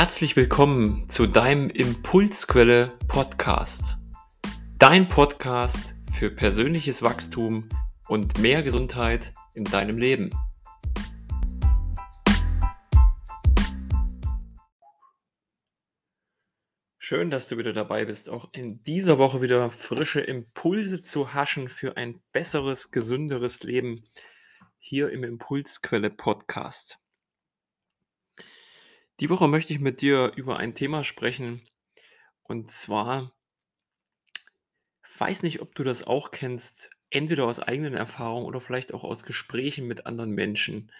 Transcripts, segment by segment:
Herzlich willkommen zu deinem Impulsquelle Podcast. Dein Podcast für persönliches Wachstum und mehr Gesundheit in deinem Leben. Schön, dass du wieder dabei bist, auch in dieser Woche wieder frische Impulse zu haschen für ein besseres, gesünderes Leben hier im Impulsquelle Podcast. Die Woche möchte ich mit dir über ein Thema sprechen. Und zwar, weiß nicht, ob du das auch kennst, entweder aus eigenen Erfahrungen oder vielleicht auch aus Gesprächen mit anderen Menschen.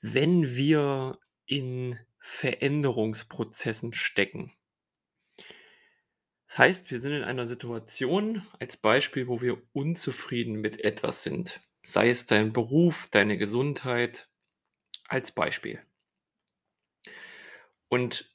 Wenn wir in Veränderungsprozessen stecken. Das heißt, wir sind in einer Situation, als Beispiel, wo wir unzufrieden mit etwas sind. Sei es dein Beruf, deine Gesundheit, als Beispiel. Und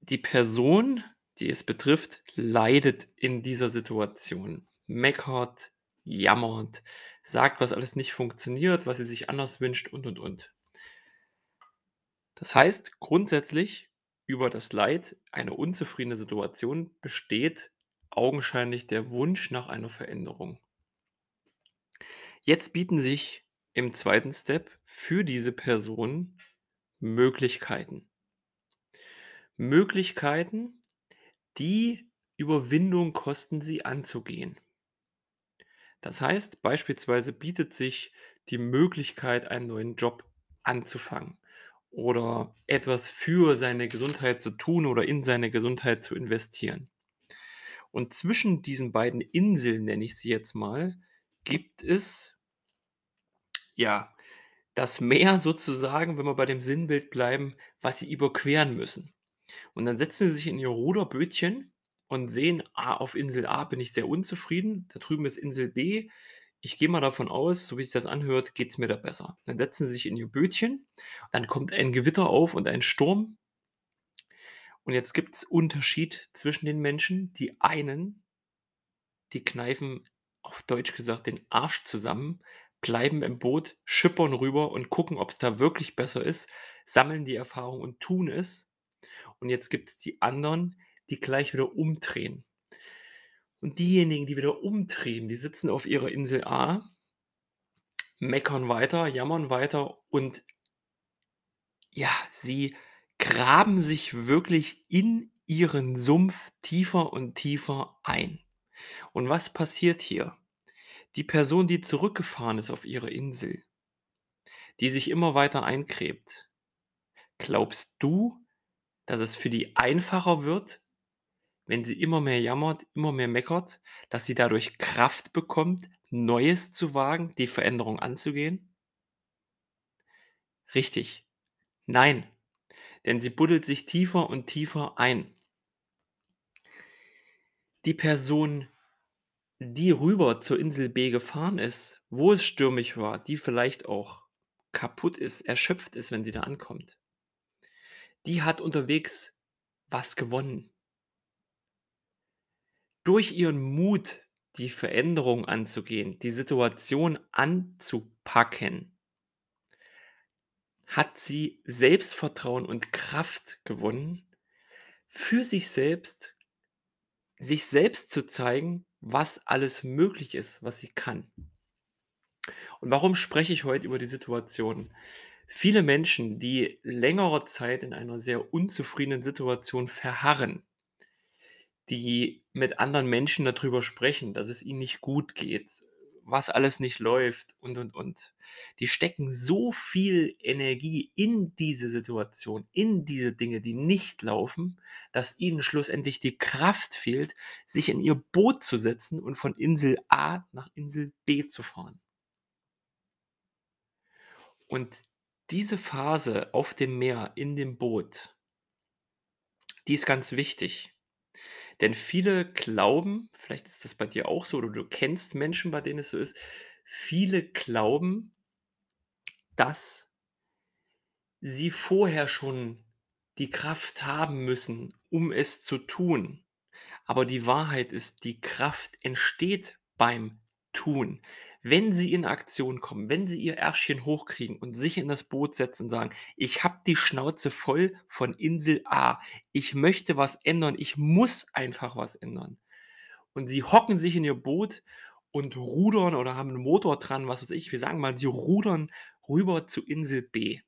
die Person, die es betrifft, leidet in dieser Situation, meckert, jammert, sagt, was alles nicht funktioniert, was sie sich anders wünscht und, und, und. Das heißt, grundsätzlich über das Leid, eine unzufriedene Situation besteht augenscheinlich der Wunsch nach einer Veränderung. Jetzt bieten sich im zweiten Step für diese Person Möglichkeiten. Möglichkeiten, die Überwindung kosten, sie anzugehen. Das heißt, beispielsweise bietet sich die Möglichkeit, einen neuen Job anzufangen oder etwas für seine Gesundheit zu tun oder in seine Gesundheit zu investieren. Und zwischen diesen beiden Inseln, nenne ich sie jetzt mal, gibt es ja das Meer sozusagen, wenn wir bei dem Sinnbild bleiben, was sie überqueren müssen. Und dann setzen sie sich in ihr Ruderbötchen und sehen, ah, auf Insel A bin ich sehr unzufrieden, da drüben ist Insel B. Ich gehe mal davon aus, so wie sich das anhört, geht es mir da besser. Dann setzen sie sich in ihr Bötchen, dann kommt ein Gewitter auf und ein Sturm. Und jetzt gibt es Unterschied zwischen den Menschen. Die einen, die kneifen auf Deutsch gesagt den Arsch zusammen, bleiben im Boot, schippern rüber und gucken, ob es da wirklich besser ist, sammeln die Erfahrung und tun es. Und jetzt gibt es die anderen, die gleich wieder umdrehen. Und diejenigen, die wieder umdrehen, die sitzen auf ihrer Insel A, meckern weiter, jammern weiter und ja, sie graben sich wirklich in ihren Sumpf tiefer und tiefer ein. Und was passiert hier? Die Person, die zurückgefahren ist auf ihre Insel, die sich immer weiter eingräbt, glaubst du, dass es für die einfacher wird, wenn sie immer mehr jammert, immer mehr meckert, dass sie dadurch Kraft bekommt, Neues zu wagen, die Veränderung anzugehen? Richtig. Nein. Denn sie buddelt sich tiefer und tiefer ein. Die Person, die rüber zur Insel B gefahren ist, wo es stürmisch war, die vielleicht auch kaputt ist, erschöpft ist, wenn sie da ankommt die hat unterwegs was gewonnen. Durch ihren Mut, die Veränderung anzugehen, die Situation anzupacken, hat sie Selbstvertrauen und Kraft gewonnen, für sich selbst, sich selbst zu zeigen, was alles möglich ist, was sie kann. Und warum spreche ich heute über die Situation? Viele Menschen, die längere Zeit in einer sehr unzufriedenen Situation verharren, die mit anderen Menschen darüber sprechen, dass es ihnen nicht gut geht, was alles nicht läuft und, und, und. Die stecken so viel Energie in diese Situation, in diese Dinge, die nicht laufen, dass ihnen schlussendlich die Kraft fehlt, sich in ihr Boot zu setzen und von Insel A nach Insel B zu fahren. Und diese Phase auf dem Meer in dem Boot, die ist ganz wichtig. Denn viele glauben, vielleicht ist das bei dir auch so oder du kennst Menschen, bei denen es so ist, viele glauben, dass sie vorher schon die Kraft haben müssen, um es zu tun. Aber die Wahrheit ist, die Kraft entsteht beim tun, wenn sie in Aktion kommen, wenn sie ihr Ärschchen hochkriegen und sich in das Boot setzen und sagen: „Ich habe die Schnauze voll von Insel A. Ich möchte was ändern. Ich muss einfach was ändern.“ Und sie hocken sich in ihr Boot und rudern oder haben 'n Motor dran, was weiß ich. Wir sagen mal, sie rudern rüber zu Insel B.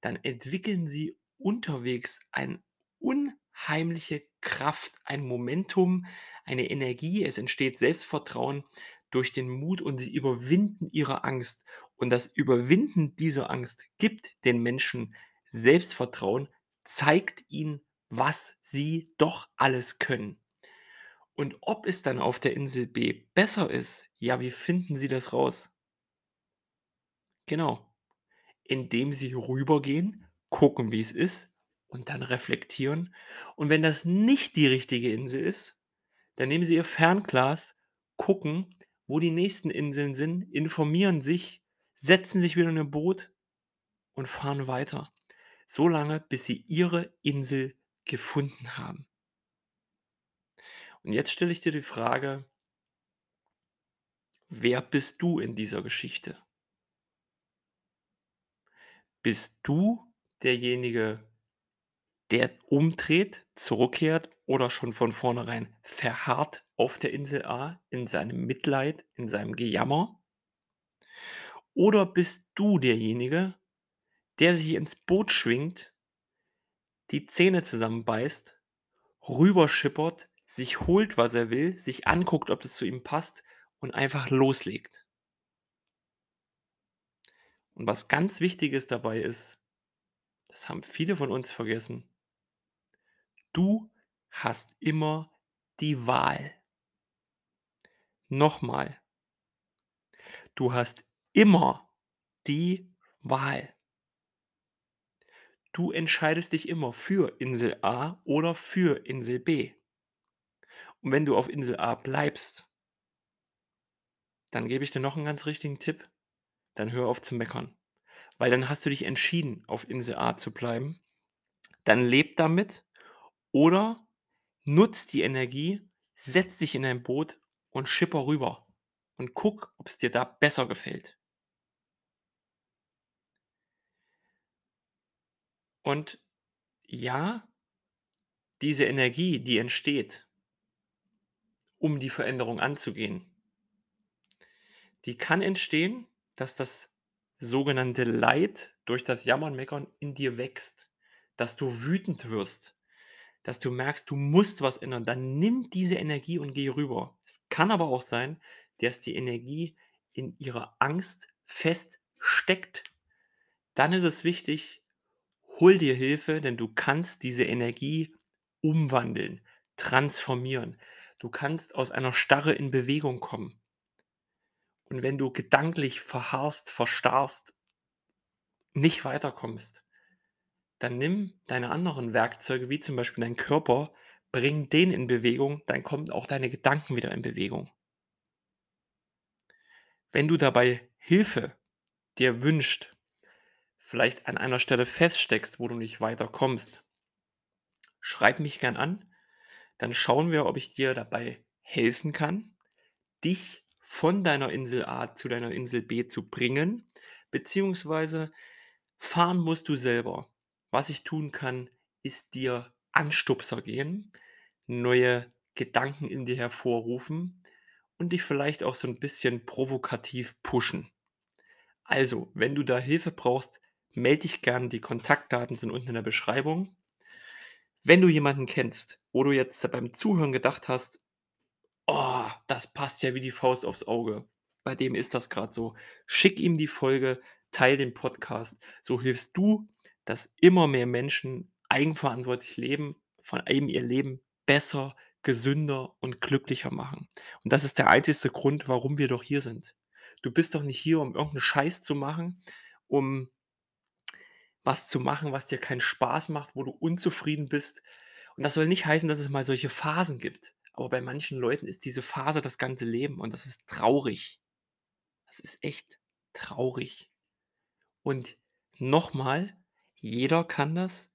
Dann entwickeln sie unterwegs ein unheimliche Kraft, ein Momentum, eine Energie. Es entsteht Selbstvertrauen durch den Mut und sie überwinden ihre Angst. Und das Überwinden dieser Angst gibt den Menschen Selbstvertrauen, zeigt ihnen, was sie doch alles können. Und ob es dann auf der Insel B besser ist, ja, wie finden sie das raus? Genau, indem sie rübergehen, gucken, wie es ist und dann reflektieren. Und wenn das nicht die richtige Insel ist, dann nehmen sie ihr Fernglas, gucken, wo die nächsten Inseln sind, informieren sich, setzen sich wieder in 'n Boot und fahren weiter, so lange, bis sie ihre Insel gefunden haben. Und jetzt stelle ich dir die Frage wer bist du in dieser Geschichte? Bist du derjenige, der umdreht, zurückkehrt oder schon von vornherein verharrt auf der Insel A in seinem Mitleid, in seinem Gejammer? Oder bist du derjenige, der sich ins Boot schwingt die Zähne zusammenbeißt, rüberschippert, sich holt, was er will, sich anguckt, ob das zu ihm passt und einfach loslegt? Und was ganz Wichtiges dabei ist, das haben viele von uns vergessen du hast immer die Wahl. Noch mal. Du hast immer die Wahl. Du entscheidest dich immer für Insel A oder für Insel B. Und wenn du auf Insel A bleibst dann gebe ich dir noch 'n ganz richtigen Tipp: Dann hör auf zu meckern. Weil dann hast du dich entschieden, auf Insel A zu bleiben. Dann lebe damit oder nutz die Energie, setz dich in ein Boot und schipper rüber und guck, ob's dir da besser gefällt. Und ja diese Energie, die entsteht um die Veränderung anzugehen die kann entstehen, dass das sogenannte Leid durch das Jammern, Meckern in dir wächst, dass du wütend wirst, dass du merkst, du musst was ändern. Dann nimm diese Energie und geh rüber. Es kann aber auch sein, dass die Energie in ihrer Angst feststeckt. Dann ist es wichtig, hol dir Hilfe, denn du kannst diese Energie umwandeln, transformieren. Du kannst aus einer Starre in Bewegung kommen. Und wenn du gedanklich verharrst, verstarrst nicht weiterkommst, dann nimm deine anderen Werkzeuge, wie zum Beispiel deinen Körper, bring den in Bewegung, dann kommen auch deine Gedanken wieder in Bewegung. Wenn du dabei Hilfe dir wünscht, vielleicht an einer Stelle feststeckst, wo du nicht weiterkommst schreib mich gern an, dann schauen wir, ob ich dir dabei helfen kann, dich von deiner Insel A zu deiner Insel B zu bringen, beziehungsweise fahren musst du selber. Was ich tun kann, ist dir Anstupser geben, neue Gedanken in dir hervorrufen und dich vielleicht auch so 'n bisschen provokativ pushen. Also, wenn du da Hilfe brauchst, melde dich gern. Die Kontaktdaten sind unten in der Beschreibung. Wenn du jemanden kennst, wo du jetzt beim Zuhören gedacht hast: „Oh, das passt ja wie die Faust aufs Auge.“ Bei dem ist das grad so. Schick ihm die Folge, teile den Podcast. So hilfst du, dass immer mehr Menschen eigenverantwortlich leben, vor allem ihr Leben besser, gesünder und glücklicher machen. Und das ist der einzigste Grund, warum wir doch hier sind. Du bist doch nicht hier, um irgend 'n Scheiß zu machen, um was zu machen, was dir keinen Spaß macht, wo du unzufrieden bist. Und das soll nicht heißen, dass es mal solche Phasen gibt. Aber bei manchen Leuten ist diese Phase das ganze Leben und das ist traurig. Das ist echt traurig. Und noch mal, jeder kann das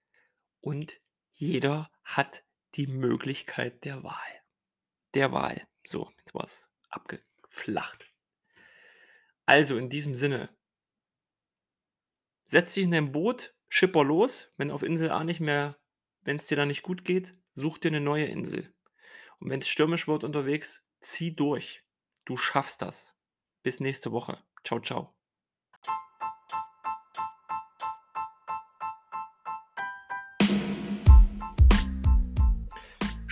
und jeder hat die Möglichkeit der Wahl der Wahl. So, jetzt war's abgeflacht. Also in diesem Sinne, setz dich in dein Boot, schipper los, wenn auf Insel A nicht mehr wenn es dir da nicht gut geht, such dir eine neue Insel. Und wenn es stürmisch wird unterwegs, zieh durch. Du schaffst das. Bis nächste Woche. Ciao, ciao.